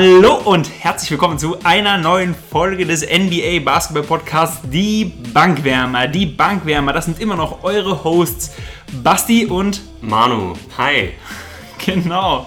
Hallo und herzlich willkommen zu einer neuen Folge des NBA Basketball Podcasts Die Bankwärmer. Die Bankwärmer, das sind immer noch eure Hosts Basti und Manu. Hi. Genau.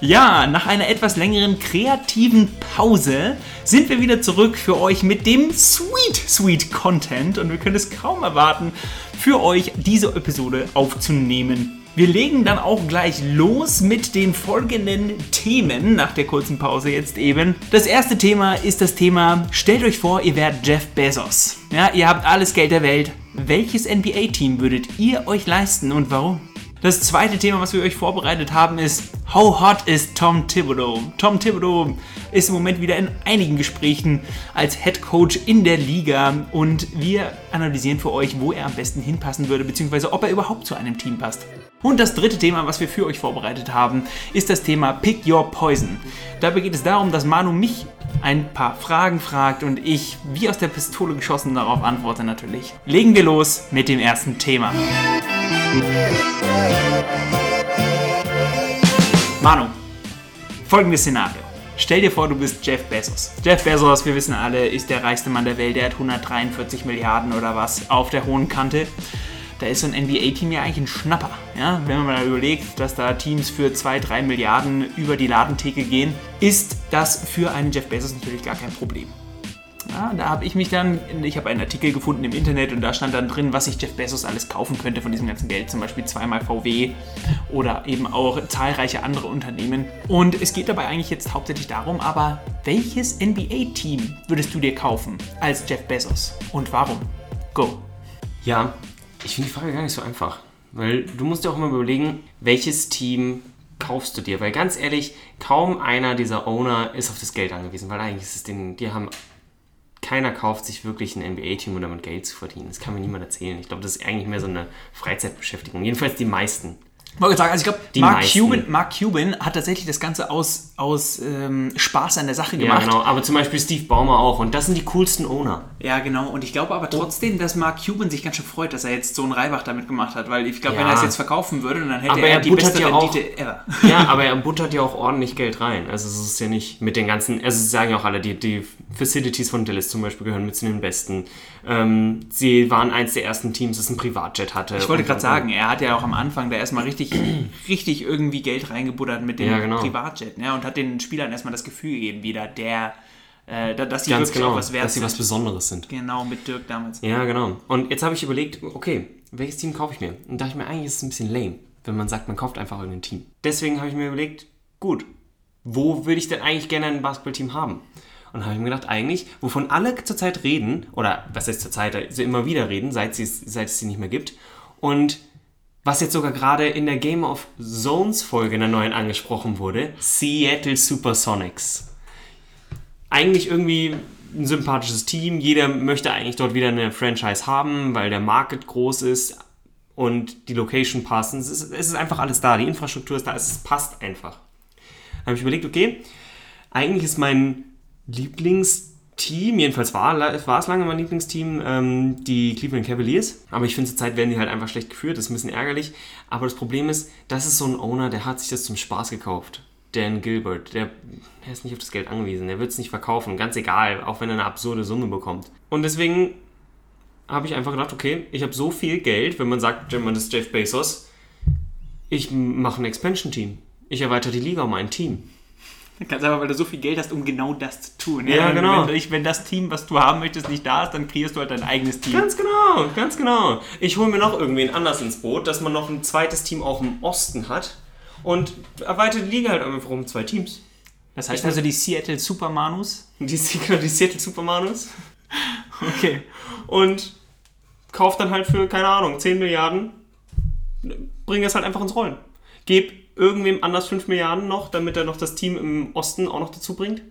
Ja, nach einer etwas längeren kreativen Pause sind wir wieder zurück für euch mit dem Sweet, Sweet Content und wir können es kaum erwarten, für euch diese Episode aufzunehmen. Wir legen dann auch gleich los mit den folgenden Themen nach der kurzen Pause jetzt eben. Das erste Thema ist das Thema, stellt euch vor, ihr wärt Jeff Bezos. Ja, ihr habt alles Geld der Welt. Welches NBA-Team würdet ihr euch leisten und warum? Das zweite Thema, was wir euch vorbereitet haben, ist How hot is Tom Thibodeau? Tom Thibodeau ist im Moment wieder in einigen Gesprächen als Head Coach in der Liga und wir analysieren für euch, wo er am besten hinpassen würde, beziehungsweise ob er überhaupt zu einem Team passt. Und das dritte Thema, was wir für euch vorbereitet haben, ist das Thema Pick Your Poison. Dabei geht es darum, dass Manu mich ein paar Fragen fragt und ich, wie aus der Pistole geschossen, darauf antworte natürlich. Legen wir los mit dem ersten Thema. Manu, folgendes Szenario. Stell dir vor, du bist Jeff Bezos. Jeff Bezos, wir wissen alle, ist der reichste Mann der Welt. Der hat 143 Milliarden oder was auf der hohen Kante. Da ist so ein NBA-Team ja eigentlich ein Schnapper. Ja? Wenn man mal überlegt, dass da Teams für 2, 3 Milliarden über die Ladentheke gehen, ist das für einen Jeff Bezos natürlich gar kein Problem. Ja, da habe ich mich dann, ich habe einen Artikel gefunden im Internet und da stand dann drin, was sich Jeff Bezos alles kaufen könnte von diesem ganzen Geld. Zum Beispiel zweimal VW oder eben auch zahlreiche andere Unternehmen. Und es geht dabei eigentlich jetzt hauptsächlich darum, aber welches NBA-Team würdest du dir kaufen als Jeff Bezos und warum? Go. Ja, ich finde die Frage gar nicht so einfach. Weil du musst dir auch immer überlegen, welches Team kaufst du dir? Weil ganz ehrlich, kaum einer dieser Owner ist auf das Geld angewiesen, weil eigentlich ist es den, die haben keiner kauft sich wirklich ein NBA-Team, um damit Geld zu verdienen. Das kann mir niemand erzählen. Ich glaube, das ist eigentlich mehr so eine Freizeitbeschäftigung. Jedenfalls die meisten. Ich wollte sagen, also ich glaube, Mark Cuban, Mark Cuban hat tatsächlich das Ganze aus, aus ähm, Spaß an der Sache gemacht. Ja, genau. Aber zum Beispiel Steve Baumer auch. Und das sind die coolsten Owner. Ja, genau. Und ich glaube aber trotzdem, dass Mark Cuban sich ganz schön freut, dass er jetzt so einen Reibach damit gemacht hat. Weil ich glaube, ja. wenn er es jetzt verkaufen würde, dann hätte aber er, er die beste ja Rendite auch, ever. Ja, aber er buttert ja auch ordentlich Geld rein. Also es ist ja nicht mit den ganzen, also sagen ja auch alle, die, die Facilities von Dallas zum Beispiel gehören mit zu den besten. Ähm, sie waren eins der ersten Teams, das ein Privatjet hatte. Ich wollte gerade sagen, er hat ja auch am Anfang da erstmal richtig, richtig irgendwie Geld reingebuttert mit dem ja, genau. Privatjet ne? und hat den Spielern erstmal das Gefühl gegeben, wieder der, äh, dass sie Ganz wirklich genau, auch was wert dass sie sind. was Besonderes sind. Genau, mit Dirk damals. Ja, genau. Und jetzt habe ich überlegt, okay, welches Team kaufe ich mir? Und da dachte ich mir, eigentlich ist es ein bisschen lame, wenn man sagt, man kauft einfach irgendein Team. Deswegen habe ich mir überlegt, gut, wo würde ich denn eigentlich gerne ein Basketballteam haben? Und habe ich mir gedacht, eigentlich, wovon alle zurzeit reden, oder was heißt zurzeit, also immer wieder reden, seit, seit es sie nicht mehr gibt, und was jetzt sogar gerade in der Game of Zones Folge in der neuen angesprochen wurde, Seattle Supersonics. Eigentlich irgendwie ein sympathisches Team, jeder möchte eigentlich dort wieder eine Franchise haben, weil der Market groß ist und die Location passt. Es ist, es ist einfach alles da, die Infrastruktur ist da, es passt einfach. Da habe ich überlegt, okay, eigentlich ist mein Lieblingsteam, jedenfalls war, war es lange mein Lieblingsteam, ähm, die Cleveland Cavaliers. Aber ich finde, zurzeit werden die halt einfach schlecht geführt, das ist ein bisschen ärgerlich. Aber das Problem ist, das ist so ein Owner, der hat sich das zum Spaß gekauft. Dan Gilbert, der, der ist nicht auf das Geld angewiesen, der wird es nicht verkaufen, ganz egal, auch wenn er eine absurde Summe bekommt. Und deswegen habe ich einfach gedacht, okay, ich habe so viel Geld, wenn man sagt, man ist Jeff Bezos, ich mache ein Expansion-Team. Ich erweitere die Liga um ein Team. Ganz einfach, weil du so viel Geld hast, um genau das zu tun. Ja, genau. Wenn, wenn, das Team, was du haben möchtest, nicht da ist, dann kreierst du halt dein eigenes Team. Ganz genau, ganz genau. Ich hole mir noch irgendwen anders ins Boot, dass man noch ein zweites Team auch im Osten hat und erweitert die Liga halt einfach um zwei Teams. Das heißt also die Seattle Supermanus? Die, genau, die Seattle Supermanus. Okay. Und kauft dann halt für, keine Ahnung, 10 Milliarden, bring es halt einfach ins Rollen. Geb irgendwem anders 5 Milliarden noch, damit er noch das Team im Osten auch noch dazu bringt.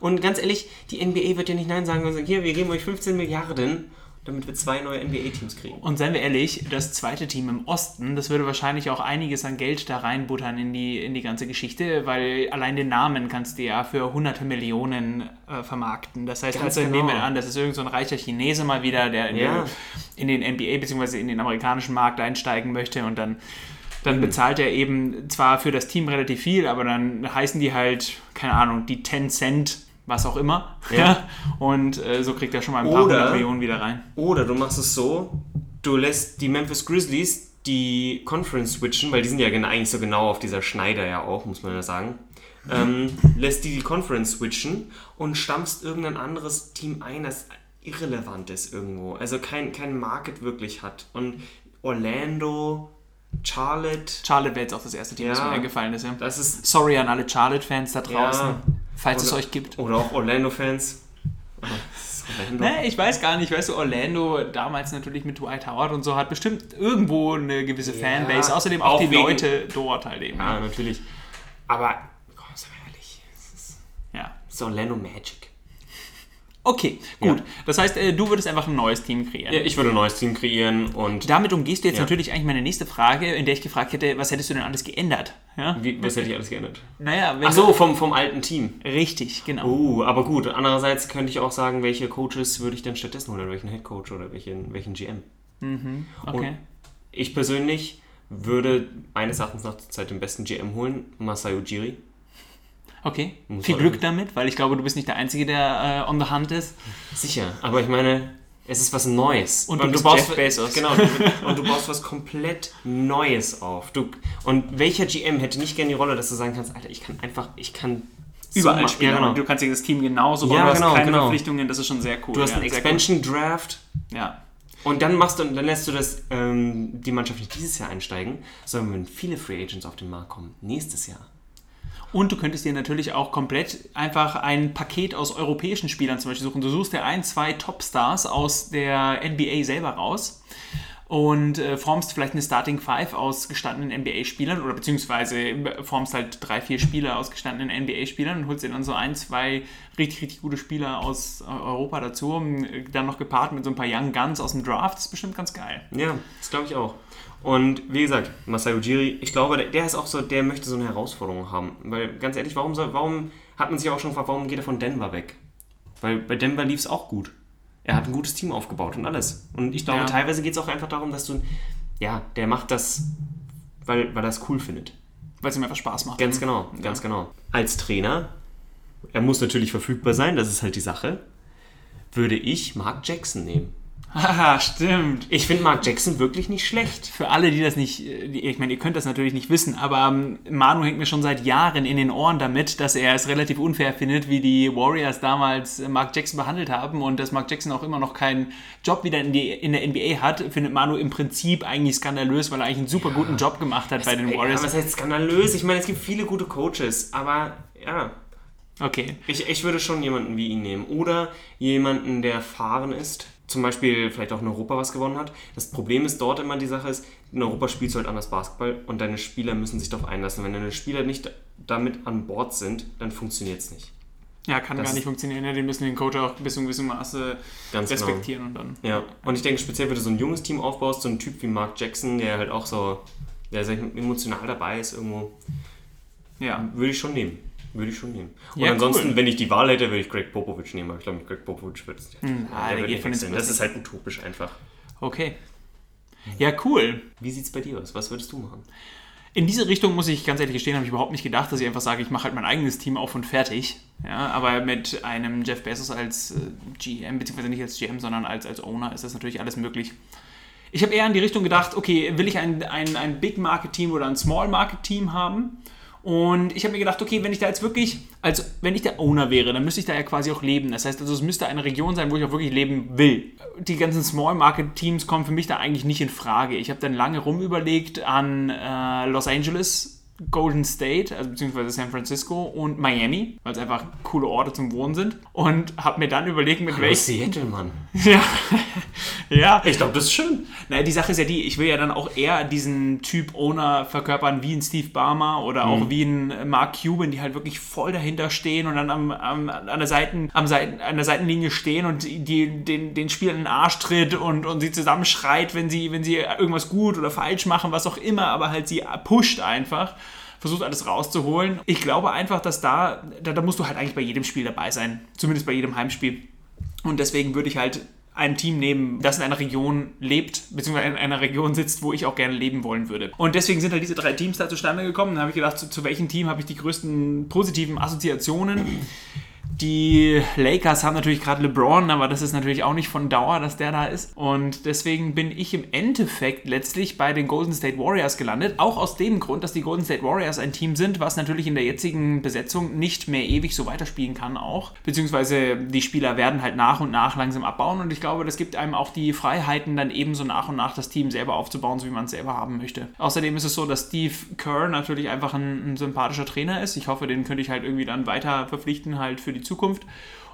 Und ganz ehrlich, die NBA wird ja nicht Nein sagen und sagen, hier, wir geben euch 15 Milliarden, damit wir zwei neue NBA-Teams kriegen. Und seien wir ehrlich, das zweite Team im Osten, das würde wahrscheinlich auch einiges an Geld da reinbuttern in die, in die ganze Geschichte, weil allein den Namen kannst du ja für hunderte Millionen äh, vermarkten. Das heißt, Ganz also genau. nehmen wir an, das ist irgend so ein reicher Chinese mal wieder, der in, Ja. den, in den NBA bzw. in den amerikanischen Markt einsteigen möchte und dann dann bezahlt er eben zwar für das Team relativ viel, aber dann heißen die halt, keine Ahnung, die 10 Cent, was auch immer. Ja. Und äh, so kriegt er schon mal ein paar Oder- hundert Millionen wieder rein. Oder du machst es so, du lässt die Memphis Grizzlies die Conference switchen, weil die sind ja eigentlich so genau auf dieser Schneider ja auch, muss man ja sagen. Ähm, lässt die die Conference switchen und stammst irgendein anderes Team ein, das irrelevant ist irgendwo. Also kein, kein Market wirklich hat. Und Orlando, Charlotte, Charlotte wäre jetzt auch das erste Team, das Ja. mir eingefallen ist. Ja. das ist. Sorry an alle Charlotte-Fans da draußen, Ja. falls es Oder- euch gibt. Oder auch Orlando-Fans. Das Orlando. Ne, ich weiß gar nicht, weißt du, Orlando damals natürlich mit Dwight Howard und so hat bestimmt irgendwo eine gewisse Fanbase. Außerdem auch, auch die wegen- Leute dort halt eben. Ja, natürlich. Aber, komm, sei ehrlich, es ist, Ja. es ist Orlando Magic. Okay, gut. Ja. Das heißt, äh, du würdest einfach ein neues Team kreieren. Ja, ich würde ein neues Team kreieren und. Damit umgehst du jetzt Ja. natürlich eigentlich meine nächste Frage, in der ich gefragt hätte, was hättest du denn alles geändert? Ja? Wie, was hätte ich alles geändert? Naja, wenn Ach so, vom, vom alten Team. Richtig, genau. Oh, aber gut. Andererseits könnte ich auch sagen, welche Coaches würde ich denn stattdessen holen? Oder welchen Head Coach oder welchen, welchen GM? okay. Ich persönlich würde meines Erachtens nach zur Zeit den besten GM holen, Masayo Ujiri. Okay. Muss Viel Glück damit, weil ich glaube, du bist nicht der Einzige, der äh, on the hunt ist. Sicher, aber ich meine, es ist was Neues. Und du bist Jeff Bezos. Genau, und du baust was komplett Neues auf. Du, und welcher GM hätte nicht gerne die Rolle, dass du sagen kannst, Alter, ich kann einfach, ich kann so Überall ma- spielen. Ja, genau. Und du kannst das Team genauso bauen. Ja, du hast genau, keine genau. Verpflichtungen, das ist schon sehr cool. Du hast ja, einen Expansion Draft Cool. Ja. und dann machst du, dann lässt du das, ähm, die Mannschaft nicht dieses Jahr einsteigen, sondern wenn viele Free Agents auf den Markt kommen, nächstes Jahr. Und du könntest dir natürlich auch komplett einfach ein Paket aus europäischen Spielern zum Beispiel suchen. Du suchst dir ein, zwei Topstars aus der NBA selber raus und äh, formst vielleicht eine Starting Five aus gestandenen NBA-Spielern oder beziehungsweise formst halt drei, vier Spieler aus gestandenen NBA-Spielern und holst dir dann so ein, zwei richtig, richtig gute Spieler aus äh, Europa dazu. äh, Dann noch gepaart mit so ein paar Young Guns aus dem Draft. Das ist bestimmt ganz geil. Ja, das glaube ich auch. Und wie gesagt, Masai Ujiri, ich glaube, der, der ist auch so, der möchte so eine Herausforderung haben. Weil ganz ehrlich, warum, soll, warum hat man sich auch schon gefragt, warum geht er von Denver weg? Weil bei Denver lief es auch gut. Er hat ein gutes Team aufgebaut und alles. Und ich glaube, Ja. teilweise geht es auch einfach darum, dass du, ja, der macht das, weil, weil er es cool findet. Weil es ihm einfach Spaß macht. Ganz genau, ganz genau. Als Trainer, er muss natürlich verfügbar sein, das ist halt die Sache, würde ich Mark Jackson nehmen. Haha, stimmt. Ich finde Mark Jackson wirklich nicht schlecht. Für alle, die das nicht, ich meine, ihr könnt das natürlich nicht wissen, aber ähm, Manu hängt mir schon seit Jahren in den Ohren damit, dass er es relativ unfair findet, wie die Warriors damals äh, Mark Jackson behandelt haben und dass Mark Jackson auch immer noch keinen Job wieder in, die, in der NBA hat, findet Manu im Prinzip eigentlich skandalös, weil er eigentlich einen super guten Job gemacht hat bei den Warriors. Aber was heißt skandalös? Ich meine, es gibt viele gute Coaches, aber ja, Okay. ich, ich würde schon jemanden wie ihn nehmen. Oder jemanden, der erfahren ist. Zum Beispiel vielleicht auch in Europa was gewonnen hat. Das Problem ist dort immer die Sache ist, in Europa spielst du halt anders Basketball und deine Spieler müssen sich darauf einlassen. Wenn deine Spieler nicht damit an Bord sind, dann funktioniert es nicht. Ja, kann Das- gar nicht funktionieren. Ja, die müssen den Coach auch bis zu einem gewissen Maße genau. respektieren und dann. Ja, und ich denke speziell, wenn du so ein junges Team aufbaust, so ein Typ wie Mark Jackson, der halt auch so, der emotional dabei ist irgendwo, Ja. würde ich schon nehmen. Würde ich schon nehmen. Und Ja, ansonsten, cool. wenn ich die Wahl hätte, würde ich Greg Popovich nehmen, aber ich glaube, Greg Popovich wird es nicht. ah, der wird geht von den Das ist halt utopisch einfach. Okay. Ja, cool. Wie sieht es bei dir aus? Was würdest du machen? In diese Richtung muss ich ganz ehrlich gestehen, habe ich überhaupt nicht gedacht, dass ich einfach sage, ich mache halt mein eigenes Team auf und fertig. Ja, aber mit einem Jeff Bezos als äh, GM, beziehungsweise nicht als GM, sondern als, als Owner ist das natürlich alles möglich. Ich habe eher in die Richtung gedacht, okay, will ich ein, ein, ein Big Market Team oder ein Small Market Team haben? Und ich habe mir gedacht, okay, wenn ich da jetzt wirklich, also wenn ich der Owner wäre, dann müsste ich da ja quasi auch leben. Das heißt, also es müsste eine Region sein, wo ich auch wirklich leben will. Die ganzen Small Market Teams kommen für mich da eigentlich nicht in Frage. Ich habe dann lange rumüberlegt an äh, Los Angeles, Golden State, also beziehungsweise San Francisco und Miami, weil es einfach coole Orte zum Wohnen sind. Und habe mir dann überlegt, mit welchen. Seattle, Mann. Ja, ja. Ich glaube, das ist schön. Naja, die Sache ist ja die, ich will ja dann auch eher diesen Typ Owner verkörpern wie ein Steve Barmer oder auch wie ein Mark Cuban, die halt wirklich voll dahinter stehen und dann am, am, an, der Seiten, am Seiten, an der Seitenlinie stehen und die, den, den Spielern in den Arsch tritt und, und sie zusammenschreit, wenn sie, wenn sie irgendwas gut oder falsch machen, was auch immer, aber halt sie pusht einfach. Versucht alles rauszuholen. Ich glaube einfach, dass da, da, da musst du halt eigentlich bei jedem Spiel dabei sein. Zumindest bei jedem Heimspiel. Und deswegen würde ich halt ein Team nehmen, das in einer Region lebt, beziehungsweise in einer Region sitzt, wo ich auch gerne leben wollen würde. Und deswegen sind halt diese drei Teams da zustande gekommen. Dann habe ich gedacht, zu, zu welchem Team habe ich die größten positiven Assoziationen? Die Lakers haben natürlich gerade LeBron, aber das ist natürlich auch nicht von Dauer, dass der da ist. Und deswegen bin ich im Endeffekt letztlich bei den Golden State Warriors gelandet. Auch aus dem Grund, dass die Golden State Warriors ein Team sind, was natürlich in der jetzigen Besetzung nicht mehr ewig so weiterspielen kann auch. Beziehungsweise die Spieler werden halt nach und nach langsam abbauen. Und ich glaube, das gibt einem auch die Freiheiten, dann ebenso nach und nach das Team selber aufzubauen, so wie man es selber haben möchte. Außerdem ist es so, dass Steve Kerr natürlich einfach ein, ein sympathischer Trainer ist. Ich hoffe, den könnte ich halt irgendwie dann weiter verpflichten, halt für die Zukunft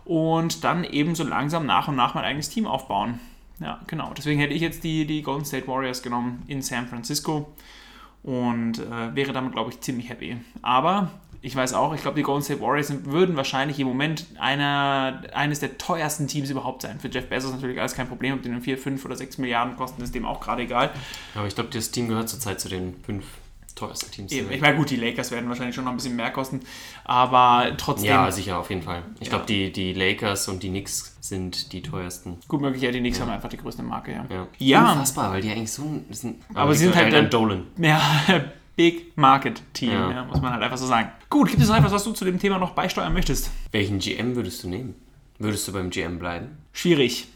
und dann eben so langsam nach und nach mein eigenes Team aufbauen. Ja, genau. Deswegen hätte ich jetzt die, die Golden State Warriors genommen in San Francisco und äh, wäre damit, glaube ich, ziemlich happy. Aber ich weiß auch, ich glaube, die Golden State Warriors würden wahrscheinlich im Moment einer, eines der teuersten Teams überhaupt sein. Für Jeff Bezos natürlich alles kein Problem, ob die dann 4, 5 oder 6 Milliarden kosten, ist dem auch gerade egal. Aber ich glaube, das Team gehört zurzeit zu den fünf teuersten Teams. Eben. Ich meine, gut, die Lakers werden wahrscheinlich schon noch ein bisschen mehr kosten, aber trotzdem. Ja, sicher, auf jeden Fall. Ich ja. glaube, die, die Lakers und die Knicks sind die teuersten. Gut möglich, ja, die Knicks ja. haben einfach die größte Marke, ja. Ja, ja. Unfassbar, weil die eigentlich so sind. Aber, aber sie sind halt ein Dolan. Ja, Big Market Team, ja. ja. muss man halt einfach so sagen. Gut, gibt es noch etwas, was du zu dem Thema noch beisteuern möchtest? Welchen GM würdest du nehmen? Würdest du beim GM bleiben? Schwierig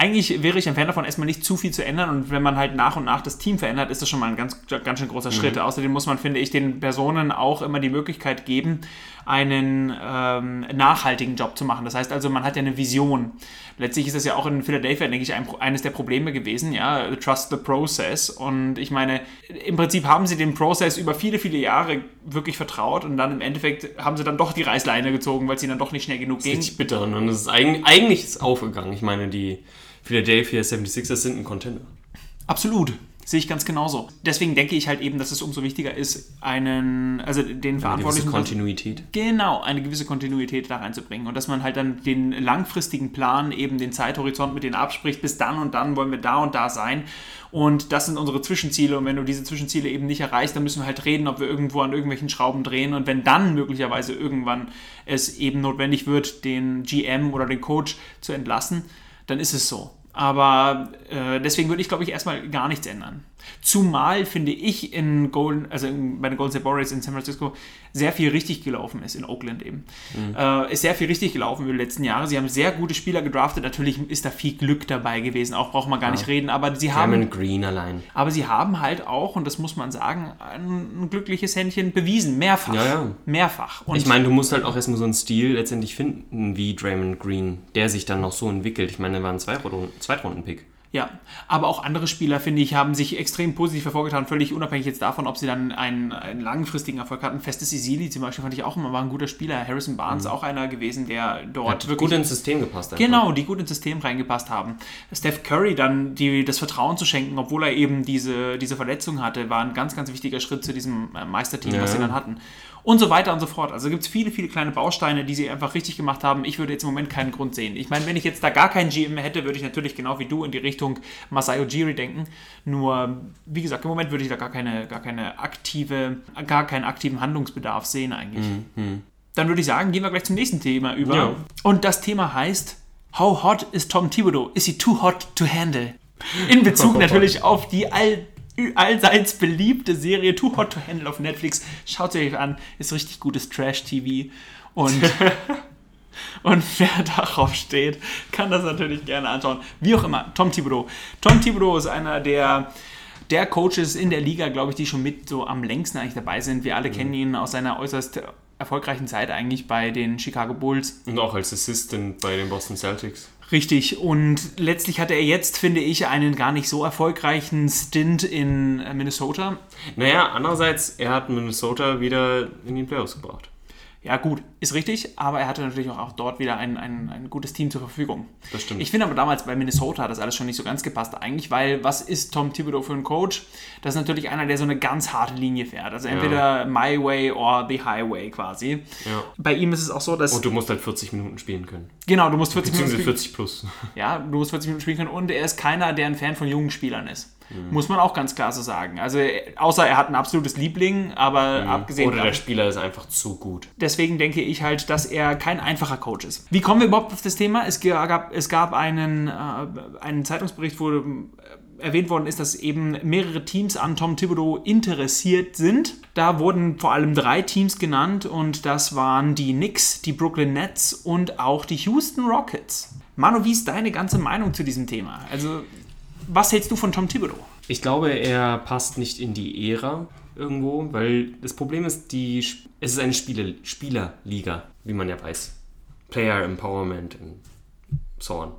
eigentlich wäre ich ein Fan davon, erstmal nicht zu viel zu ändern und wenn man halt nach und nach das Team verändert, ist das schon mal ein ganz, ganz schön großer Schritt. Mhm. Außerdem muss man, finde ich, den Personen auch immer die Möglichkeit geben, einen ähm, nachhaltigen Job zu machen. Das heißt also, man hat ja eine Vision. Letztlich ist das ja auch in Philadelphia, denke ich, ein, eines der Probleme gewesen, ja, trust the process. Und ich meine, im Prinzip haben sie dem Prozess über viele, viele Jahre wirklich vertraut und dann im Endeffekt haben sie dann doch die Reißleine gezogen, weil es ihnen dann doch nicht schnell genug ging. Das ist richtig bitter und es ist eigentlich, eigentlich ist aufgegangen. Ich meine, die Philadelphia 76ers sind ein Contender. Absolut. Sehe ich ganz genauso. Deswegen denke ich halt eben, dass es umso wichtiger ist, einen, also den Verantwortlichen. Eine gewisse Kontinuität. Genau, eine gewisse Kontinuität da reinzubringen. Und dass man halt dann den langfristigen Plan, eben den Zeithorizont mit denen abspricht, bis dann und dann wollen wir da und da sein. Und das sind unsere Zwischenziele. Und wenn du diese Zwischenziele eben nicht erreichst, dann müssen wir halt reden, ob wir irgendwo an irgendwelchen Schrauben drehen. Und wenn dann möglicherweise irgendwann es eben notwendig wird, den GM oder den Coach zu entlassen, dann ist es so. Aber äh, deswegen würde ich, glaube ich, erstmal gar nichts ändern. Zumal finde ich in Golden, also in, bei den Golden State Warriors in San Francisco sehr viel richtig gelaufen ist, in Oakland eben. Mhm. Äh, ist sehr viel richtig gelaufen über die letzten Jahre. Sie haben sehr gute Spieler gedraftet. Natürlich ist da viel Glück dabei gewesen, auch braucht man gar ja. nicht reden. Aber sie haben. Green allein. Aber sie haben halt auch, und das muss man sagen, ein, ein glückliches Händchen bewiesen. Mehrfach. Ja, ja. Mehrfach. Und ich meine, du musst halt auch erstmal so einen Stil letztendlich finden wie Draymond Green, der sich dann noch so entwickelt. Ich meine, er war ein Zweitrunden-Pick. Ja, aber auch andere Spieler, finde ich, haben sich extrem positiv hervorgetan, völlig unabhängig jetzt davon, ob sie dann einen, einen langfristigen Erfolg hatten. Festes Isili zum Beispiel fand ich auch immer, war ein guter Spieler. Harrison Barnes mhm. auch einer gewesen, der dort Hat wirklich... gut ins System gepasst hat. Genau, die gut ins System reingepasst haben. Steph Curry dann die, das Vertrauen zu schenken, obwohl er eben diese, diese Verletzung hatte, war ein ganz, ganz wichtiger Schritt zu diesem äh, Meisterteam, ja. was sie dann hatten und so weiter und so fort. Also gibt es viele, viele kleine Bausteine, die sie einfach richtig gemacht haben. Ich würde jetzt im Moment keinen Grund sehen. Ich meine, wenn ich jetzt da gar keinen GM hätte, würde ich natürlich genau wie du in die Richtung Masai Ujiri denken. Nur, wie gesagt, im Moment würde ich da gar keine, gar keine aktive, gar keinen aktiven Handlungsbedarf sehen eigentlich. Mhm. Dann würde ich sagen, gehen wir gleich zum nächsten Thema über. Ja. Und das Thema heißt, How hot is Tom Thibodeau? Is he too hot to handle? In Bezug natürlich auf die all allseits beliebte Serie Too Hot to Handle auf Netflix. Schaut sie euch an, ist richtig gutes Trash-TV. Und, und wer darauf steht, kann das natürlich gerne anschauen. Wie auch immer, Tom Thibodeau. Tom Thibodeau ist einer der der Coaches in der Liga, glaube ich, die schon mit so am längsten eigentlich dabei sind. Wir alle mhm. kennen ihn aus seiner äußerst erfolgreichen Zeit eigentlich bei den Chicago Bulls. Und auch als Assistant bei den Boston Celtics. Richtig, und letztlich hatte er jetzt, finde ich, einen gar nicht so erfolgreichen Stint in Minnesota. Naja, andererseits, er hat Minnesota wieder in die Playoffs gebracht. Ja, gut, ist richtig, aber er hatte natürlich auch, dort wieder ein, ein, ein gutes Team zur Verfügung. Das stimmt. Ich finde aber damals bei Minnesota hat das alles schon nicht so ganz gepasst, eigentlich, weil was ist Tom Thibodeau für ein Coach? Das ist natürlich einer, der so eine ganz harte Linie fährt. Also entweder ja. My Way or the Highway quasi. Ja. Bei ihm ist es auch so, dass. Und du musst halt 40 Minuten spielen können. Genau, du musst 40 Minuten. 40 plus. Ja, du musst 40 Minuten spielen können und er ist keiner, der ein Fan von jungen Spielern ist. Muss man auch ganz klar so sagen. Also, außer er hat ein absolutes Liebling, aber abgesehen Oder der. Spieler ist einfach zu gut. Deswegen denke ich halt, dass er kein einfacher Coach ist. Wie kommen wir überhaupt auf das Thema? Es gab, es gab einen, äh, einen Zeitungsbericht, wo äh, erwähnt worden ist, dass eben mehrere Teams an Tom Thibodeau interessiert sind. Da wurden vor allem drei Teams genannt und das waren die Knicks, die Brooklyn Nets und auch die Houston Rockets. Manu, wie ist deine ganze Meinung zu diesem Thema? Also, was hältst du von Tom Thibodeau? Ich glaube, er passt nicht in die Ära irgendwo, weil das Problem ist, die, es ist eine Spiele, Spielerliga, wie man ja weiß. Player Empowerment und so on.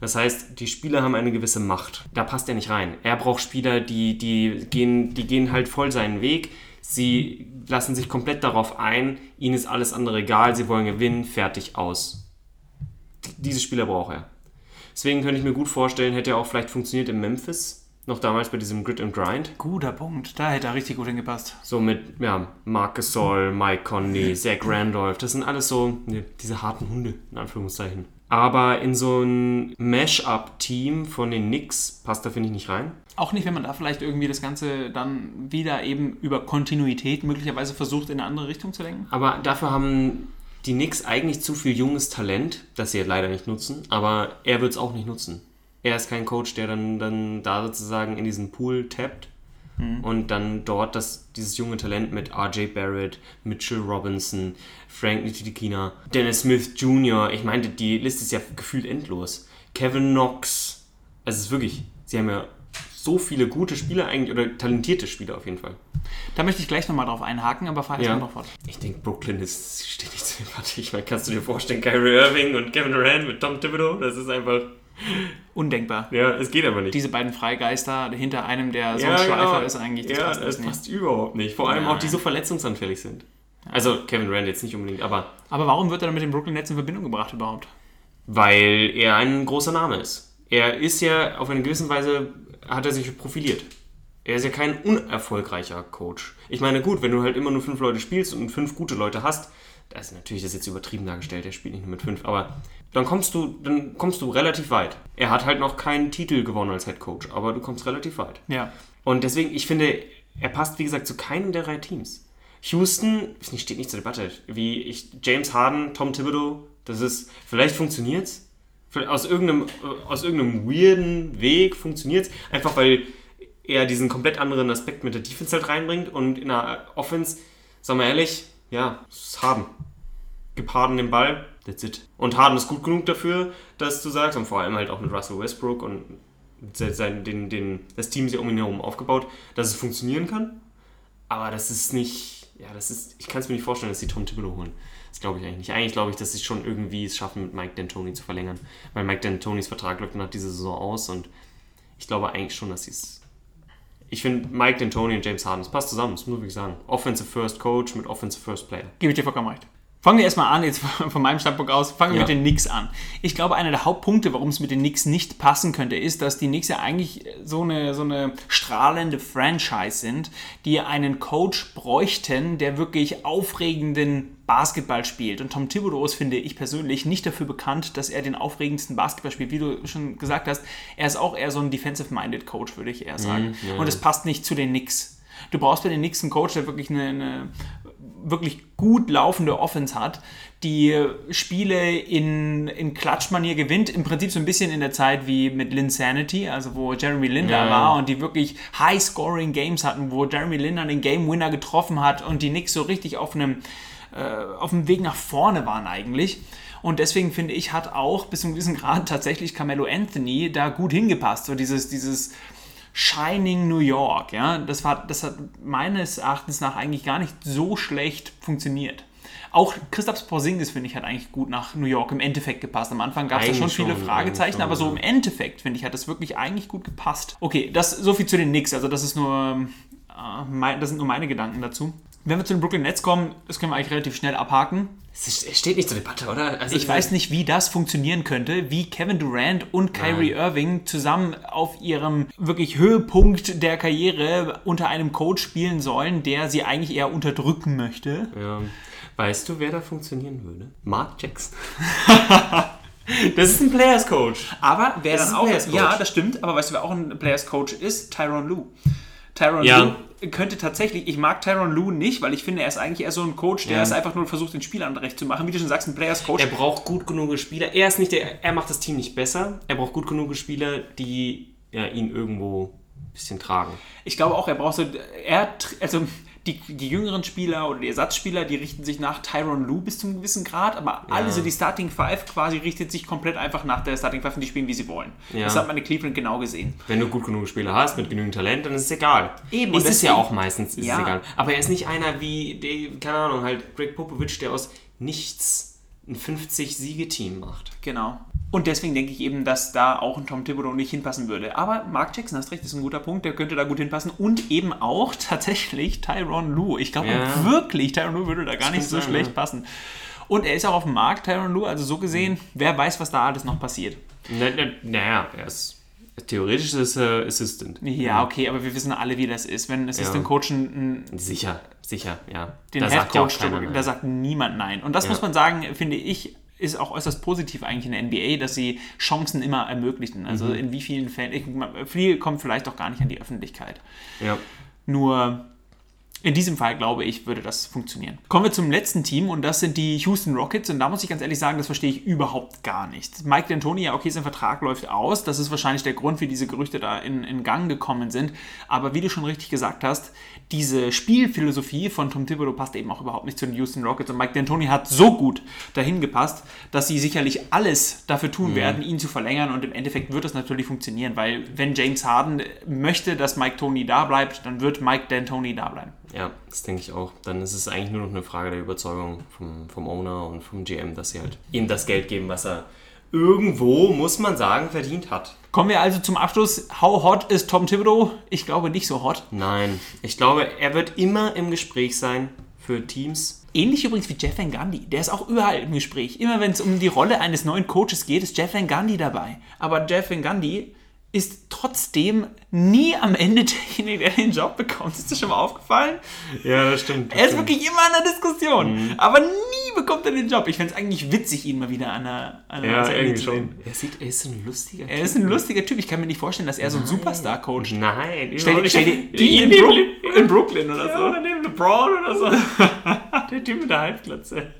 Das heißt, die Spieler haben eine gewisse Macht. Da passt er nicht rein. Er braucht Spieler, die, die, gehen, die gehen halt voll seinen Weg. Sie lassen sich komplett darauf ein. Ihnen ist alles andere egal. Sie wollen gewinnen. Fertig aus. Diese Spieler braucht er. Deswegen könnte ich mir gut vorstellen, hätte er auch vielleicht funktioniert in Memphis. Noch damals bei diesem Grit and Grind. Guter Punkt. Da hätte er richtig gut hingepasst. So mit ja, Marc Gasol, Mike Conley, Zach Randolph. Das sind alles so ne, diese harten Hunde, in Anführungszeichen. Aber in so ein Mash-up-Team von den Knicks passt da, finde ich, nicht rein. Auch nicht, wenn man da vielleicht irgendwie das Ganze dann wieder eben über Kontinuität möglicherweise versucht, in eine andere Richtung zu lenken. Aber dafür haben die Knicks eigentlich zu viel junges Talent, das sie halt leider nicht nutzen. Aber er wird es auch nicht nutzen. Er ist kein Coach, der dann, dann da sozusagen in diesen Pool tappt und dann dort das, dieses junge Talent mit RJ Barrett, Mitchell Robinson, Frank Ntilikina, Dennis Smith Jr., ich meinte, die Liste ist ja gefühlt endlos. Kevin Knox, also es ist wirklich, sie haben ja so viele gute Spieler eigentlich, oder talentierte Spieler auf jeden Fall. Da möchte ich gleich nochmal drauf einhaken, aber fahr jetzt Ja. noch fort. Ich denke, Brooklyn ist, zur Debatte. Ich meine, kannst du dir vorstellen, Kyrie Irving und Kevin Durant mit Tom Thibodeau? Das ist einfach, Undenkbar. ja, es geht aber nicht. Diese beiden Freigeister hinter einem, der so ja, ein Schleifer genau. ist eigentlich, das ja, passt das nicht. passt überhaupt nicht. Vor allem Nein. auch, die so verletzungsanfällig sind. Also Kevin Durant jetzt nicht unbedingt, aber Aber warum wird er dann mit den Brooklyn Nets in Verbindung gebracht überhaupt? weil er ein großer Name ist. Er ist ja auf eine gewisse Weise, hat er sich profiliert. Er ist ja kein unerfolgreicher Coach. Ich meine, gut, wenn du halt immer nur fünf Leute spielst und fünf gute Leute hast, das ist natürlich das ist jetzt übertrieben dargestellt, er spielt nicht nur mit fünf, aber dann kommst du, dann kommst du relativ weit. Er hat halt noch keinen Titel gewonnen als Head Coach, aber du kommst relativ weit. Ja. Und deswegen, ich finde, er passt, wie gesagt, zu keinem der drei Teams. Houston steht nicht zur Debatte. Wie ich, James Harden, Tom Thibodeau, das ist, vielleicht funktioniert's. Aus irgendeinem, aus irgendeinem weirden Weg funktioniert's. Einfach weil er diesen komplett anderen Aspekt mit der Defense halt reinbringt und in der Offense, sagen wir ehrlich, ja, es Harden. Gib Harden den Ball, that's it. Und Harden ist gut genug dafür, dass du sagst, und vor allem halt auch mit Russell Westbrook und sein, den, den, das Team ja um ihn herum aufgebaut, dass es funktionieren kann. Aber das ist nicht, ja, das ist, ich kann es mir nicht vorstellen, dass sie Tom Thibodeau holen. Das glaube ich eigentlich nicht. Eigentlich glaube ich, dass sie schon irgendwie es schaffen, mit Mike D'Antoni zu verlängern. Weil Mike D'Antonis Vertrag läuft nach dieser Saison aus und ich glaube eigentlich schon, dass sie es. Ich finde Mike D'Antoni und James Harden, das passt zusammen, das muss ich sagen. Offensive First Coach mit Offensive First Player. Gebe ich dir vollkommen recht. Fangen wir erstmal an, jetzt von meinem Standpunkt aus, fangen wir Ja. mit den Knicks an. Ich glaube, einer der Hauptpunkte, warum es mit den Knicks nicht passen könnte, ist, dass die Knicks ja eigentlich so eine, so eine strahlende Franchise sind, die einen Coach bräuchten, der wirklich aufregenden Basketball spielt. Und Tom Thibodeau ist, finde ich persönlich, nicht dafür bekannt, dass er den aufregendsten Basketball spielt. Wie du schon gesagt hast, er ist auch eher so ein defensive-minded Coach, würde ich eher sagen. Und es passt nicht zu den Knicks. Du brauchst bei den Knicks einen Coach, der wirklich eine, eine wirklich gut laufende Offense hat, die Spiele in, in Klatschmanier gewinnt, im Prinzip so ein bisschen in der Zeit wie mit Linsanity, also wo Jeremy Lin da Ja. war und die wirklich High-Scoring-Games hatten, wo Jeremy Lin dann den Game-Winner getroffen hat und die Knicks so richtig auf einem, äh, auf dem Weg nach vorne waren eigentlich. Und deswegen finde ich, hat auch bis zu einem gewissen Grad tatsächlich Carmelo Anthony da gut hingepasst. So dieses, dieses Shining New York, ja, das, war, das hat meines Erachtens nach eigentlich gar nicht so schlecht funktioniert. Auch Christoph Porzingis, finde ich, hat eigentlich gut nach New York im Endeffekt gepasst. Am Anfang gab es ja schon viele schon, Fragezeichen, eigentlich aber so schon, im Endeffekt, finde ich, hat das wirklich eigentlich gut gepasst. Okay, das so viel zu den Knicks. Also das ist nur, äh, mein, das sind nur meine Gedanken dazu. Wenn wir zu den Brooklyn Nets kommen, das können wir eigentlich relativ schnell abhaken. Es ist- steht nicht zur Debatte, oder? Also, Ich weiß nicht, wie das funktionieren könnte, wie Kevin Durant und Kyrie Irving zusammen auf ihrem wirklich Höhepunkt der Karriere unter einem Coach spielen sollen, der sie eigentlich eher unterdrücken möchte. Ja. Weißt du, wer da funktionieren würde? Mark Jackson. Das ist ein Players Coach. Aber wer Das ist dann ein auch. Players Coach. Ja, das stimmt, aber weißt du, wer auch ein Players Coach ist? Tyron Lue. Tyron Ja. Lue könnte tatsächlich, ich mag Tyron Lue nicht, weil ich finde, er ist eigentlich eher so ein Coach, der Ja. es einfach nur versucht, den Spielern recht zu machen. Wie du schon sagst, ein Players Coach. Er braucht gut genug Spieler. Er ist nicht der, er macht das Team nicht besser. Er braucht gut genug Spieler, die ja, ihn irgendwo ein bisschen tragen. Ich glaube auch, er braucht so, er, also die, die jüngeren Spieler oder die Ersatzspieler, die richten sich nach Tyron Lue bis zu einem gewissen Grad, aber alle so die Starting Five quasi richtet sich komplett einfach nach der Starting Five und die spielen, wie sie wollen. Ja. Das hat man in Cleveland genau gesehen. Wenn du gut genug Spieler hast, mit genügend Talent, dann ist es egal. Eben, Ist und es ja deswegen- auch meistens, ist Ja. es egal. Aber er ist nicht einer wie, der, keine Ahnung, halt Greg Popovich, der aus nichts ein 50-Siege-Team macht. Genau. Und deswegen denke ich eben, dass da auch ein Tom Thibodeau nicht hinpassen würde. Aber Mark Jackson, hast recht, ist ein guter Punkt, der könnte da gut hinpassen. Und eben auch tatsächlich Tyron Lue. Ich glaube Ja. wirklich, Tyron Lue würde da gar nicht so sein, schlecht ja. passen. Und er ist auch auf dem Markt, Tyron Lue, also so gesehen, wer weiß, was da alles noch passiert. Na, na, naja, er ist theoretisch ist er Assistant. Ja, okay, aber wir wissen alle, wie das ist. Wenn ein Assistant Coach einen, Sicher, sicher, ja. den Da Head sagt ja Coach, keiner da sagt niemand nein. Und das Ja. muss man sagen, finde ich, ist auch äußerst positiv eigentlich in der NBA, dass sie Chancen immer ermöglichen. Also Mhm. in wie vielen Fällen, ich, viel kommt vielleicht auch gar nicht an die Öffentlichkeit. Ja. Nur in diesem Fall, glaube ich, würde das funktionieren. Kommen wir zum letzten Team und das sind die Houston Rockets. Und da muss ich ganz ehrlich sagen, das verstehe ich überhaupt gar nicht. Mike D'Antoni, ja, okay, sein Vertrag läuft aus. Das ist wahrscheinlich der Grund, wie diese Gerüchte da in, in Gang gekommen sind. Aber wie du schon richtig gesagt hast, diese Spielphilosophie von Tom Thibodeau passt eben auch überhaupt nicht zu den Houston Rockets. Und Mike D'Antoni hat so gut dahin gepasst, dass sie sicherlich alles dafür tun werden, ihn zu verlängern. Und im Endeffekt wird das natürlich funktionieren, weil wenn James Harden möchte, dass Mike Tony da bleibt, dann wird Mike D'Antoni da bleiben. Ja, das denke ich auch. Dann ist es eigentlich nur noch eine Frage der Überzeugung vom, vom Owner und vom GM, dass sie halt ihm das Geld geben, was er irgendwo, muss man sagen, verdient hat. Kommen wir also zum Abschluss. How hot ist Tom Thibodeau? Ich glaube nicht so hot. Nein, ich glaube, er wird immer im Gespräch sein für Teams. Ähnlich übrigens wie Jeff Van Gundy. Der ist auch überall im Gespräch. Immer wenn es um die Rolle eines neuen Coaches geht, ist Jeff Van Gundy dabei. Aber Jeff Van Gundy ist trotzdem nie am Ende derjenige, der den Job bekommt. Ist das schon mal aufgefallen? Ja, das stimmt. Er ist wirklich immer in der Diskussion. Aber nie bekommt er den Job. Ich fände es eigentlich witzig, ihn mal wieder an der, an Ja, irgendwie zu sehen. schon. Er, sieht, er ist ein lustiger Er ist ein lustiger Typ. Ich kann mir nicht vorstellen, dass er so ein Superstar-Coach Nein, Stell dir, stell dir die in, Brook, in Brooklyn oder Ja, so. oder neben LeBron oder so. der Typ mit der Halbglatze.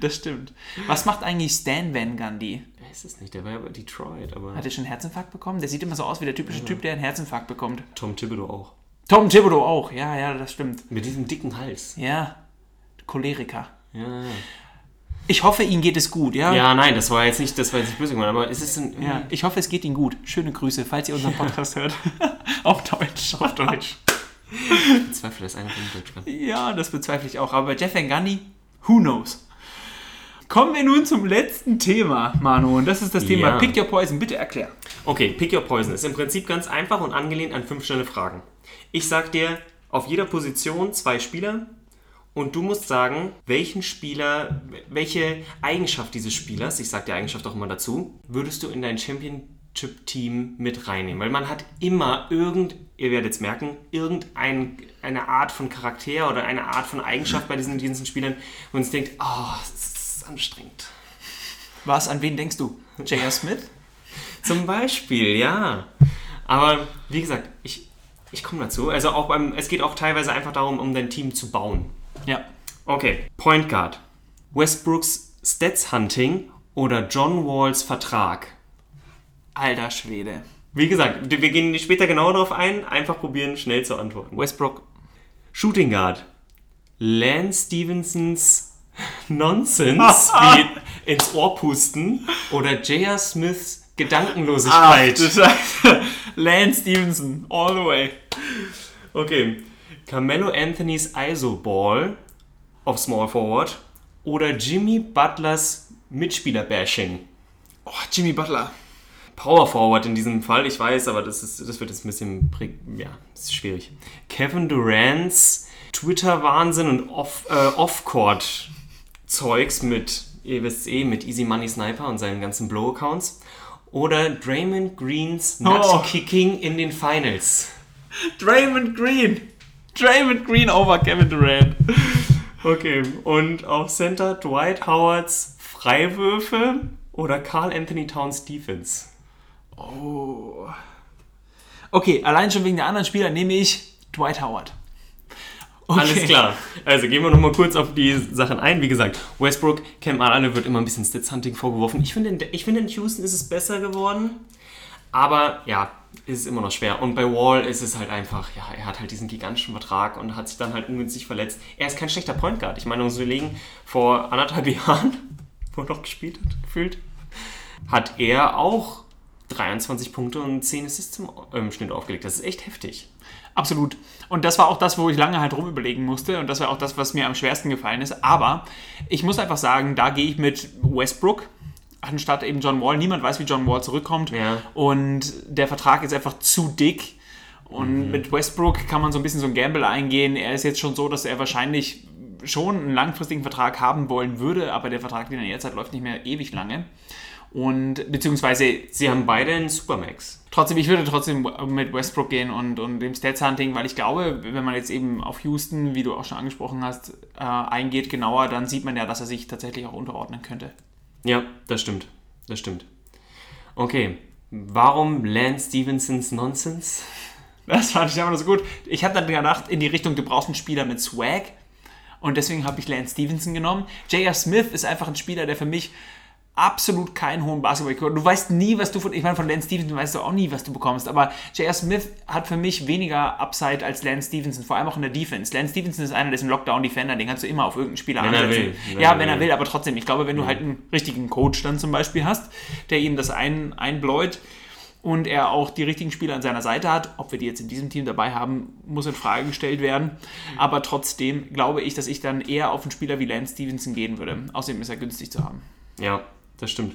Das stimmt. Was macht eigentlich Stan Van Gundy? Wer ist es nicht? Der war ja bei Detroit, aber Hat er schon einen Herzinfarkt bekommen? Der sieht immer so aus wie der typische Typ, der einen Herzinfarkt bekommt. Tom Thibodeau auch. Tom Thibodeau auch. Ja, ja, das stimmt. Mit diesem dicken Hals. Ja. Choleriker. Ja, Ich hoffe, ihm geht es gut, ja? ja nein, das war jetzt nicht, das war jetzt nicht böse gemeint, aber es ist ein. Ja, ich hoffe, es geht ihm gut. Schöne Grüße, falls ihr unseren Podcast hört. Auf Deutsch. Auf Deutsch. Ich zweifle, dass einer von Deutsch kann. Ja, das bezweifle ich auch. Aber bei Jeff Van Gundy, who knows? Kommen wir nun zum letzten Thema, Manu. Und das ist das Thema Ja. Pick Your Poison. Bitte erklär. Okay, Pick Your Poison ist im Prinzip ganz einfach und angelehnt an fünf schnelle Fragen. Ich sag dir auf jeder Position zwei Spieler und du musst sagen, welchen Spieler, welche Eigenschaft dieses Spielers, ich sag die Eigenschaft auch immer dazu, würdest du in dein Championship-Team mit reinnehmen? Weil man hat immer irgend, ihr werdet es merken, irgendeine Art von Charakter oder eine Art von Eigenschaft bei diesen, diesen Spielern, wo man sich denkt, oh, das ist anstrengend. Was, an wen denkst du? J.R. Smith? Zum Beispiel, ja. Aber wie gesagt, ich, ich komme dazu. Also auch beim, es geht auch teilweise einfach darum, um dein Team zu bauen. Ja. Okay, Point Guard. Westbrooks Stats Hunting oder John Walls Vertrag. Alter Schwede. Wie gesagt, wir gehen später genauer darauf ein. Einfach probieren, schnell zu antworten. Westbrook. Shooting Guard. Lance Stevensons Nonsense wie ins Ohr pusten oder J.R. Smiths Gedankenlosigkeit. Lance Stevenson, all the way. Okay. Carmelo Anthony's ISO-Ball auf Small Forward oder Jimmy Butlers Mitspieler-Bashing. Oh, Jimmy Butler. Power Forward in diesem Fall, ich weiß, aber das, ist, das wird jetzt ein bisschen, ja, ist schwierig. Kevin Durant's Twitter-Wahnsinn und Off- äh, Off-Court-Zeugs mit, ihr wisst eh, mit Easy Money Sniper und seinen ganzen Blow-Accounts. Oder Draymond Greens Oh. Nut-Kicking in den Finals. Draymond Green. Draymond Green over Kevin Durant. Okay, und auf Center Dwight Howards Freiwürfe oder Carl Anthony Towns Defense? Oh. Okay, allein schon wegen der anderen Spieler nehme ich Dwight Howard. Okay. Alles klar. Also gehen wir nochmal kurz auf die Sachen ein. Wie gesagt, Westbrook, kennt man alle, wird immer ein bisschen Stats-Hunting vorgeworfen. Ich finde, ich finde, in Houston ist es besser geworden. Aber ja, ist es immer noch schwer. Und bei Wall ist es halt einfach, ja, er hat halt diesen gigantischen Vertrag und hat sich dann halt ungünstig verletzt. Er ist kein schlechter Point Guard. Ich meine, zu überlegen, vor anderthalb Jahren, wo er noch gespielt hat, gefühlt, hat er auch 23 Punkte und 10 Assists im Schnitt aufgelegt. Das ist echt heftig. Absolut. Und das war auch das, wo ich lange halt rumüberlegen musste. Und das war auch das, was mir am schwersten gefallen ist. Aber ich muss einfach sagen, da gehe ich mit Westbrook anstatt eben John Wall. Niemand weiß, wie John Wall zurückkommt. Ja. Und der Vertrag ist einfach zu dick. Und mhm. mit Westbrook kann man so ein bisschen so ein Gamble eingehen. Er ist jetzt schon so, dass er wahrscheinlich schon einen langfristigen Vertrag haben wollen würde, aber der Vertrag, den er jetzt hat, läuft nicht mehr ewig lange. Und beziehungsweise sie haben beide einen Supermax. Trotzdem, ich würde trotzdem mit Westbrook gehen und, und dem Stats Hunting, weil ich glaube, wenn man jetzt eben auf Houston, wie du auch schon angesprochen hast, äh, eingeht genauer, dann sieht man ja, dass er sich tatsächlich auch unterordnen könnte. Ja, das stimmt. Das stimmt. Okay, warum Lance Stevensons Nonsense? Das fand ich einfach so gut. Ich habe dann gedacht, in die Richtung, du brauchst einen Spieler mit Swag. Und deswegen habe ich Lance Stevenson genommen. J.R. Smith ist einfach ein Spieler, der für mich absolut keinen hohen Basketball. Du weißt nie, was du von, ich meine, von Lance Stevenson weißt du auch nie, was du bekommst, aber J.R. Smith hat für mich weniger Upside als Lance Stevenson, vor allem auch in der Defense. Lance Stevenson ist einer, der ist ein Lockdown-Defender, den kannst du immer auf irgendeinen Spieler wenn ansetzen. Er will. Wenn ja, er wenn er will, aber trotzdem, ich glaube, wenn du halt einen richtigen Coach dann zum Beispiel hast, der ihm das ein, einbläut, und er auch die richtigen Spieler an seiner Seite hat. Ob wir die jetzt in diesem Team dabei haben, muss in Frage gestellt werden. Aber trotzdem glaube ich, dass ich dann eher auf einen Spieler wie Lance Stevenson gehen würde. Außerdem ist er günstig zu haben. Ja, das stimmt.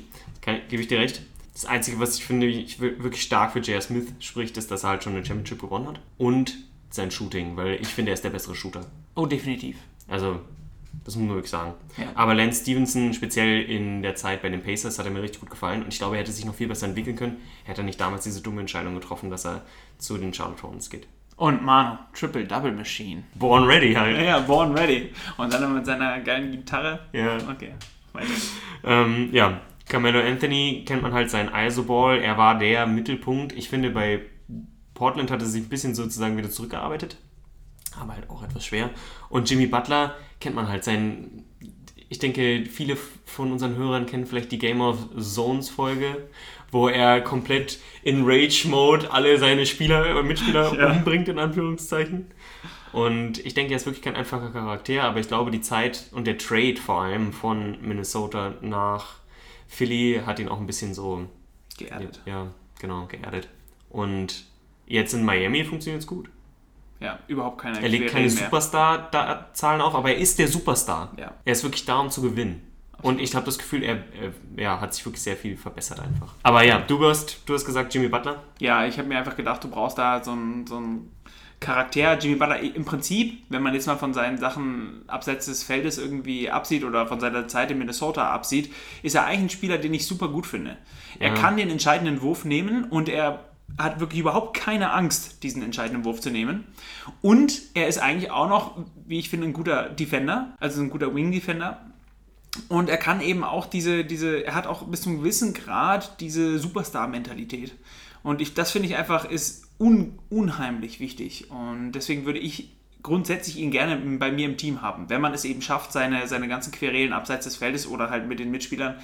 Gebe ich dir recht. Das Einzige, was ich finde, ich wirklich stark für J.R. Smith spricht, ist, dass er halt schon eine Championship gewonnen hat. Und sein Shooting, weil ich finde, er ist der bessere Shooter. Oh, definitiv. Also, das muss man wirklich sagen. Ja. Aber Lance Stevenson, speziell in der Zeit bei den Pacers, hat er mir richtig gut gefallen. Und ich glaube, er hätte sich noch viel besser entwickeln können. Hätte er nicht damals diese dumme Entscheidung getroffen, dass er zu den Charlotte Hornets geht. Und Manu, Triple Double Machine. Born Ready halt. Ja, ja, Born Ready. Und dann mit seiner geilen Gitarre. Ja. Okay. Ähm, ja, Carmelo Anthony kennt man halt seinen ISO-Ball. Er war der Mittelpunkt. Ich finde, bei Portland hat er sich ein bisschen sozusagen wieder zurückgearbeitet. Aber halt auch etwas schwer. Und Jimmy Butler kennt man halt seinen. Ich denke, viele von unseren Hörern kennen vielleicht die Game of Zones Folge, wo er komplett in Rage-Mode alle seine Spieler, Mitspieler ja. umbringt, in Anführungszeichen. Und ich denke, er ist wirklich kein einfacher Charakter, aber ich glaube, die Zeit und der Trade vor allem von Minnesota nach Philly hat ihn auch ein bisschen so geerdet. Ja, genau, geerdet. Und jetzt in Miami funktioniert es gut. Ja, überhaupt keine Er legt keine Superstar-Zahlen auf, aber er ist der Superstar. Ja. Er ist wirklich da, um zu gewinnen. Und ich habe das Gefühl, er, er ja, hat sich wirklich sehr viel verbessert einfach. Aber ja, du hast, du hast gesagt Jimmy Butler. Ja, ich habe mir einfach gedacht, du brauchst da so einen so Charakter, Jimmy Butler, im Prinzip, wenn man jetzt mal von seinen Sachen abseits des Feldes irgendwie absieht oder von seiner Zeit in Minnesota absieht, ist er eigentlich ein Spieler, den ich super gut finde. Er ja. kann den entscheidenden Wurf nehmen und er hat wirklich überhaupt keine Angst, diesen entscheidenden Wurf zu nehmen. Und er ist eigentlich auch noch, wie ich finde, ein guter Defender, also ein guter Wing-Defender. Und er kann eben auch diese, diese, er hat auch bis zu einem gewissen Grad diese Superstar-Mentalität. Und ich, das finde ich einfach ist un, unheimlich wichtig. Und deswegen würde ich grundsätzlich ihn gerne bei mir im Team haben, wenn man es eben schafft, seine, seine ganzen Querelen abseits des Feldes oder halt mit den Mitspielern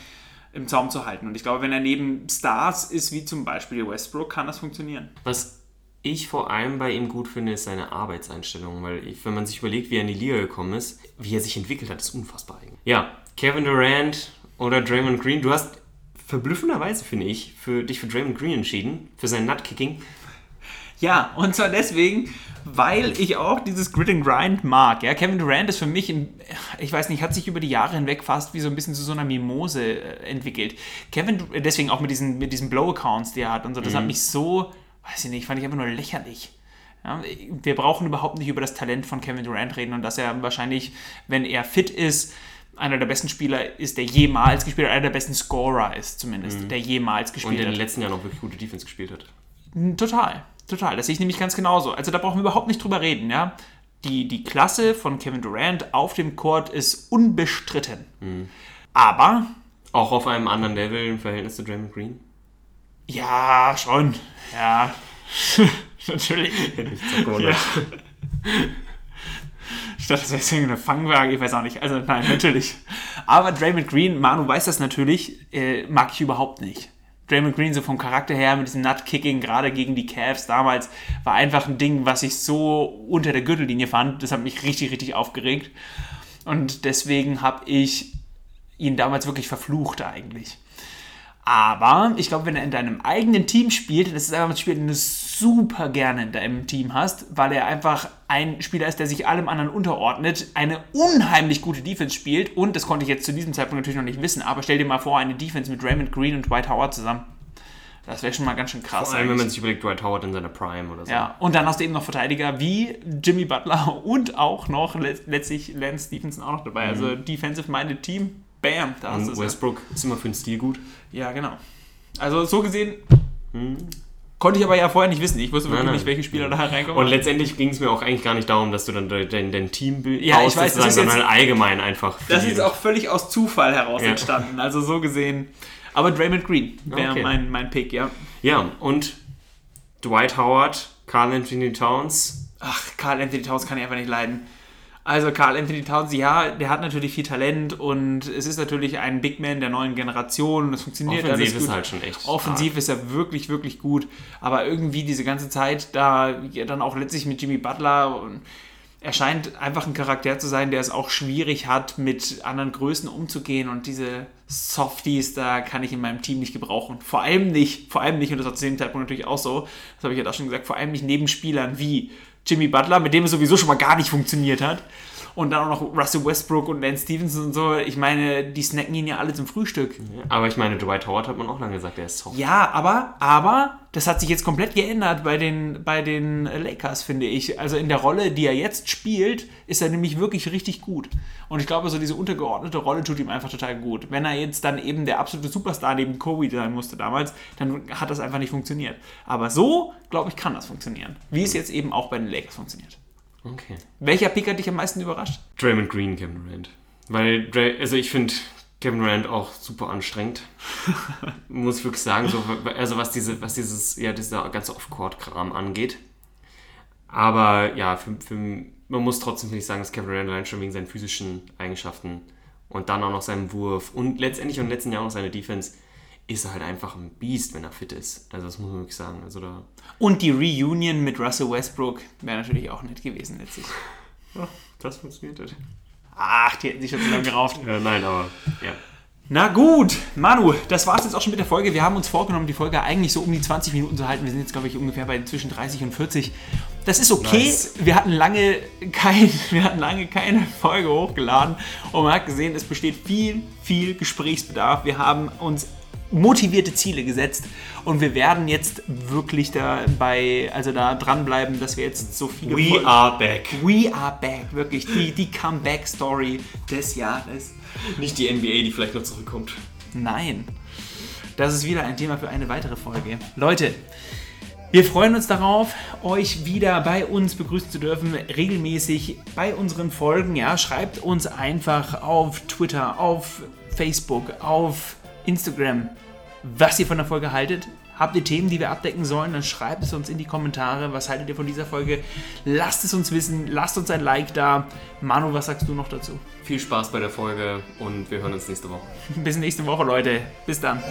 im Zaum zu halten. Und ich glaube, wenn er neben Stars ist, wie zum Beispiel Westbrook, kann das funktionieren. Was ich vor allem bei ihm gut finde, ist seine Arbeitseinstellung, weil ich, wenn man sich überlegt, wie er in die Liga gekommen ist, wie er sich entwickelt hat, ist unfassbar eigentlich. Ja, Kevin Durant oder Draymond Green, du hast verblüffenderweise, finde ich, für dich für Draymond Green entschieden, für sein Nutkicking. Ja, und zwar deswegen, weil ich auch dieses Grit and Grind mag. Ja, Kevin Durant ist für mich, in, ich weiß nicht, hat sich über die Jahre hinweg fast wie so ein bisschen zu so einer Mimose äh, entwickelt. Kevin, deswegen auch mit diesen, mit diesen Blow-Accounts, die er hat und so, das mhm. hat mich so, weiß ich nicht, fand ich einfach nur lächerlich. Ja, wir brauchen überhaupt nicht über das Talent von Kevin Durant reden und dass er wahrscheinlich, wenn er fit ist, einer der besten Spieler ist, der jemals gespielt hat, einer der besten Scorer ist zumindest, mhm. der jemals gespielt hat. Und in den letzten Jahren auch wirklich gute Defense gespielt hat. Total, total. Das sehe ich nämlich ganz genauso. Also da brauchen wir überhaupt nicht drüber reden, ja. Die, die Klasse von Kevin Durant auf dem Court ist unbestritten. Mhm. Aber Auch auf einem anderen Level im Verhältnis zu Draymond Green? Ja, schon. Ja. Natürlich. ja. Ich dachte, das wäre jetzt eine Fangwaage, ich weiß auch nicht. Also nein, natürlich. Aber Draymond Green, Manu weiß das natürlich, äh, mag ich überhaupt nicht. Draymond Green so vom Charakter her mit diesem Nut-Kicking, gerade gegen die Cavs damals, war einfach ein Ding, was ich so unter der Gürtellinie fand. Das hat mich richtig, richtig aufgeregt. Und deswegen habe ich ihn damals wirklich verflucht eigentlich. Aber ich glaube, wenn er in deinem eigenen Team spielt, das ist einfach ein Spiel, den du super gerne in deinem Team hast, weil er einfach ein Spieler ist, der sich allem anderen unterordnet, eine unheimlich gute Defense spielt und das konnte ich jetzt zu diesem Zeitpunkt natürlich noch nicht wissen, aber stell dir mal vor, eine Defense mit Raymond Green und Dwight Howard zusammen. Das wäre schon mal ganz schön krass. Vor allem, wenn man sich überlegt, Dwight Howard in seiner Prime oder so. Ja, und dann hast du eben noch Verteidiger wie Jimmy Butler und auch noch letztlich Lance Stevenson auch noch dabei. Also mhm. Also Defensive-Minded Team, bam, da hast du Westbrook ja. ist immer für den Stil gut. Ja, genau. Also so gesehen hm. konnte ich aber ja vorher nicht wissen. Ich wusste wirklich nein, nein. nicht, welche Spieler da reinkommen. Und letztendlich ging es mir auch eigentlich gar nicht darum, dass du dann dein, dein Team ja, ich weiß, das ist sondern jetzt, allgemein einfach. Das ist auch völlig aus Zufall heraus ja. entstanden. Also so gesehen. Aber Draymond Green wäre okay. mein, mein Pick, ja. Ja, und Dwight Howard, Carl Anthony Towns. Ach, Carl Anthony Towns kann ich einfach nicht leiden. Also Carl Anthony Towns, ja, der hat natürlich viel Talent und es ist natürlich ein Big Man der neuen Generation und es funktioniert Offensiv alles gut. ist halt schon echt Offensiv stark. ist er wirklich, wirklich gut, aber irgendwie diese ganze Zeit da, ja, dann auch letztlich mit Jimmy Butler und er scheint einfach ein Charakter zu sein, der es auch schwierig hat, mit anderen Größen umzugehen und diese Softies, da kann ich in meinem Team nicht gebrauchen. Vor allem nicht, vor allem nicht, und das war zu dem Zeitpunkt natürlich auch so, das habe ich ja auch schon gesagt, vor allem nicht neben Spielern wie Jimmy Butler, mit dem es sowieso schon mal gar nicht funktioniert hat. Und dann auch noch Russell Westbrook und Lance Stevenson und so. Ich meine, die snacken ihn ja alle zum Frühstück. Ja, aber ich meine, Dwight Howard hat man auch lange gesagt, der ist soft. Ja, aber, aber das hat sich jetzt komplett geändert bei den, bei den Lakers, finde ich. Also in der Rolle, die er jetzt spielt, ist er nämlich wirklich richtig gut. Und ich glaube, so diese untergeordnete Rolle tut ihm einfach total gut. Wenn er jetzt dann eben der absolute Superstar neben Kobe sein musste damals, dann hat das einfach nicht funktioniert. Aber so, glaube ich, kann das funktionieren. Wie es jetzt eben auch bei den Lakers funktioniert. Okay. Welcher Pick hat dich am meisten überrascht? Draymond Green, Kevin Durant. Weil, also ich finde Kevin Durant auch super anstrengend. Muss ich wirklich sagen, so, also was, diese, was dieses, ja, dieser ganze Off-Court-Kram angeht. Aber ja, für, für, man muss trotzdem, ich, sagen, dass Kevin Durant allein schon wegen seinen physischen Eigenschaften und dann auch noch seinem Wurf und letztendlich und im letzten Jahr auch noch seine Defense ist er halt einfach ein Biest, wenn er fit ist. Also das muss man wirklich sagen. Also da und die Reunion mit Russell Westbrook wäre natürlich auch nett gewesen letztlich. Ja, das funktioniert halt. Ach, die hätten sich schon zu lange gerauft. Ja, nein, aber ja. Na gut, Manu, das war es jetzt auch schon mit der Folge. Wir haben uns vorgenommen, die Folge eigentlich so um die 20 Minuten zu halten. Wir sind jetzt, glaube ich, ungefähr bei zwischen 30 und 40. Das ist okay. Nice. Wir, hatten lange kein, wir hatten lange keine Folge hochgeladen und man hat gesehen, es besteht viel, viel Gesprächsbedarf. Wir haben uns motivierte Ziele gesetzt und wir werden jetzt wirklich dabei, also da dranbleiben, dass wir jetzt so viele. We Folgen are back. We are back, wirklich. Die, die Comeback-Story des Jahres. Nicht die NBA, die vielleicht noch zurückkommt. Nein. Das ist wieder ein Thema für eine weitere Folge. Leute, wir freuen uns darauf, euch wieder bei uns begrüßen zu dürfen, regelmäßig bei unseren Folgen. Ja, schreibt uns einfach auf Twitter, auf Facebook, auf Instagram, was ihr von der Folge haltet. Habt ihr Themen, die wir abdecken sollen, dann schreibt es uns in die Kommentare. Was haltet ihr von dieser Folge? Lasst es uns wissen, lasst uns ein Like da. Manu, was sagst du noch dazu? Viel Spaß bei der Folge und wir hören uns nächste Woche. Bis nächste Woche, Leute. Bis dann.